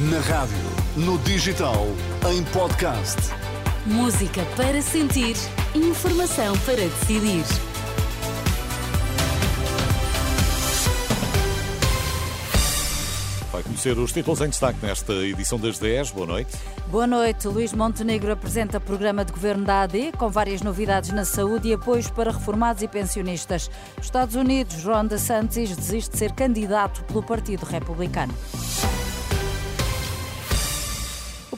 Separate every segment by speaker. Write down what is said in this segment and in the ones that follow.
Speaker 1: Na rádio, no digital, em podcast.
Speaker 2: Música para sentir, informação para decidir.
Speaker 3: Vai conhecer os títulos em destaque nesta edição das 10. Boa noite.
Speaker 4: Boa noite. Luís Montenegro apresenta programa de governo da AD com várias novidades na saúde e apoios para reformados e pensionistas. Estados Unidos, Ron DeSantis desiste de ser candidato pelo Partido Republicano.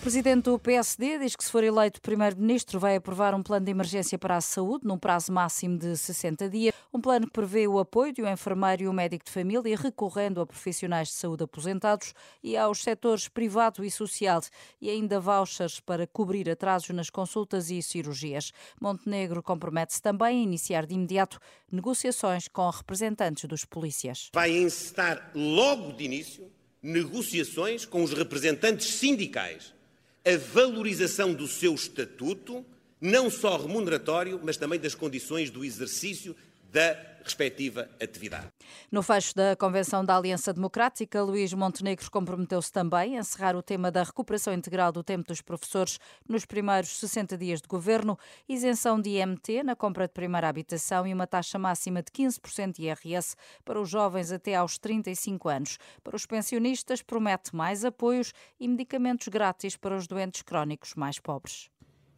Speaker 4: O presidente do PSD diz que, se for eleito primeiro-ministro, vai aprovar um plano de emergência para a saúde, num prazo máximo de 60 dias. Um plano que prevê o apoio de um enfermeiro e um médico de família, recorrendo a profissionais de saúde aposentados e aos setores privado e social, e ainda vouchers para cobrir atrasos nas consultas e cirurgias. Montenegro compromete-se também a iniciar de imediato negociações com representantes dos polícias.
Speaker 5: Vai encetar logo de início negociações com os representantes sindicais a valorização do seu estatuto, não só remuneratório, mas também das condições do exercício da respectiva atividade.
Speaker 4: No fecho da Convenção da Aliança Democrática, Luís Montenegro comprometeu-se também a encerrar o tema da recuperação integral do tempo dos professores nos primeiros 60 dias de governo, isenção de IMT na compra de primeira habitação e uma taxa máxima de 15% de IRS para os jovens até aos 35 anos. Para os pensionistas, promete mais apoios e medicamentos grátis para os doentes crónicos mais pobres.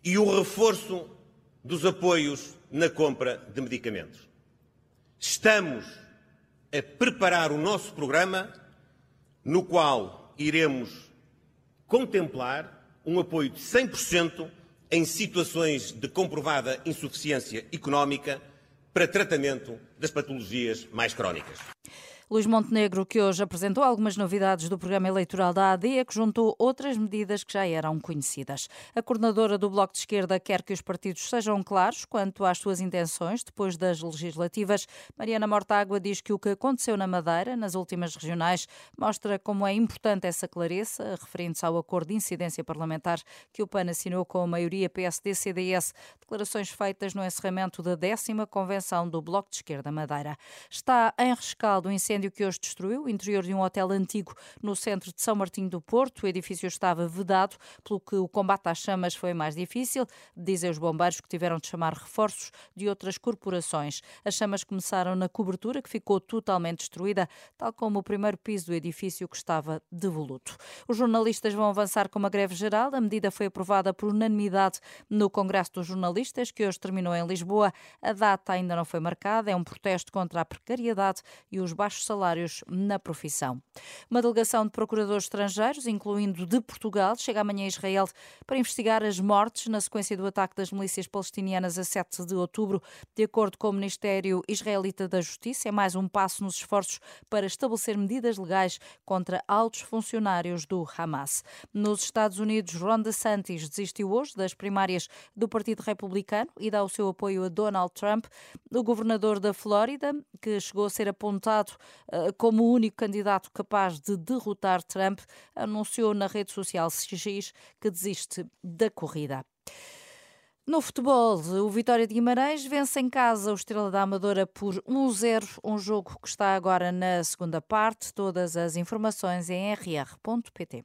Speaker 5: E o reforço dos apoios na compra de medicamentos. Estamos a preparar o nosso programa, no qual iremos contemplar um apoio de 100% em situações de comprovada insuficiência económica para tratamento das patologias mais crónicas.
Speaker 4: Luís Montenegro, que hoje apresentou algumas novidades do programa eleitoral da AD, que juntou outras medidas que já eram conhecidas. A coordenadora do Bloco de Esquerda quer que os partidos sejam claros quanto às suas intenções depois das legislativas. Mariana Mortágua diz que o que aconteceu na Madeira, nas últimas regionais, mostra como é importante essa clareza, referindo-se ao acordo de incidência parlamentar que o PAN assinou com a maioria PSD-CDS, declarações feitas no encerramento da décima convenção do Bloco de Esquerda Madeira. Está em rescaldo o incêndio incêndio que hoje destruiu o interior de um hotel antigo no centro de São Martinho do Porto. O edifício estava vedado, pelo que o combate às chamas foi mais difícil. Dizem os bombeiros que tiveram de chamar reforços de outras corporações. As chamas começaram na cobertura, que ficou totalmente destruída, tal como o primeiro piso do edifício que estava devoluto. Os jornalistas vão avançar com uma greve geral. A medida foi aprovada por unanimidade no Congresso dos Jornalistas, que hoje terminou em Lisboa. A data ainda não foi marcada. É um protesto contra a precariedade e os baixos salários na profissão. Uma delegação de procuradores estrangeiros, incluindo de Portugal, chega amanhã a Israel para investigar as mortes na sequência do ataque das milícias palestinianas a 7 de outubro. De acordo com o Ministério Israelita da Justiça, é mais um passo nos esforços para estabelecer medidas legais contra altos funcionários do Hamas. Nos Estados Unidos, Ron DeSantis desistiu hoje das primárias do Partido Republicano e dá o seu apoio a Donald Trump. O governador da Flórida, que chegou a ser apontado como o único candidato capaz de derrotar Trump, anunciou na rede social X que desiste da corrida. No futebol, o Vitória de Guimarães vence em casa o Estrela da Amadora por 1-0, um jogo que está agora na segunda parte. Todas as informações em rr.pt.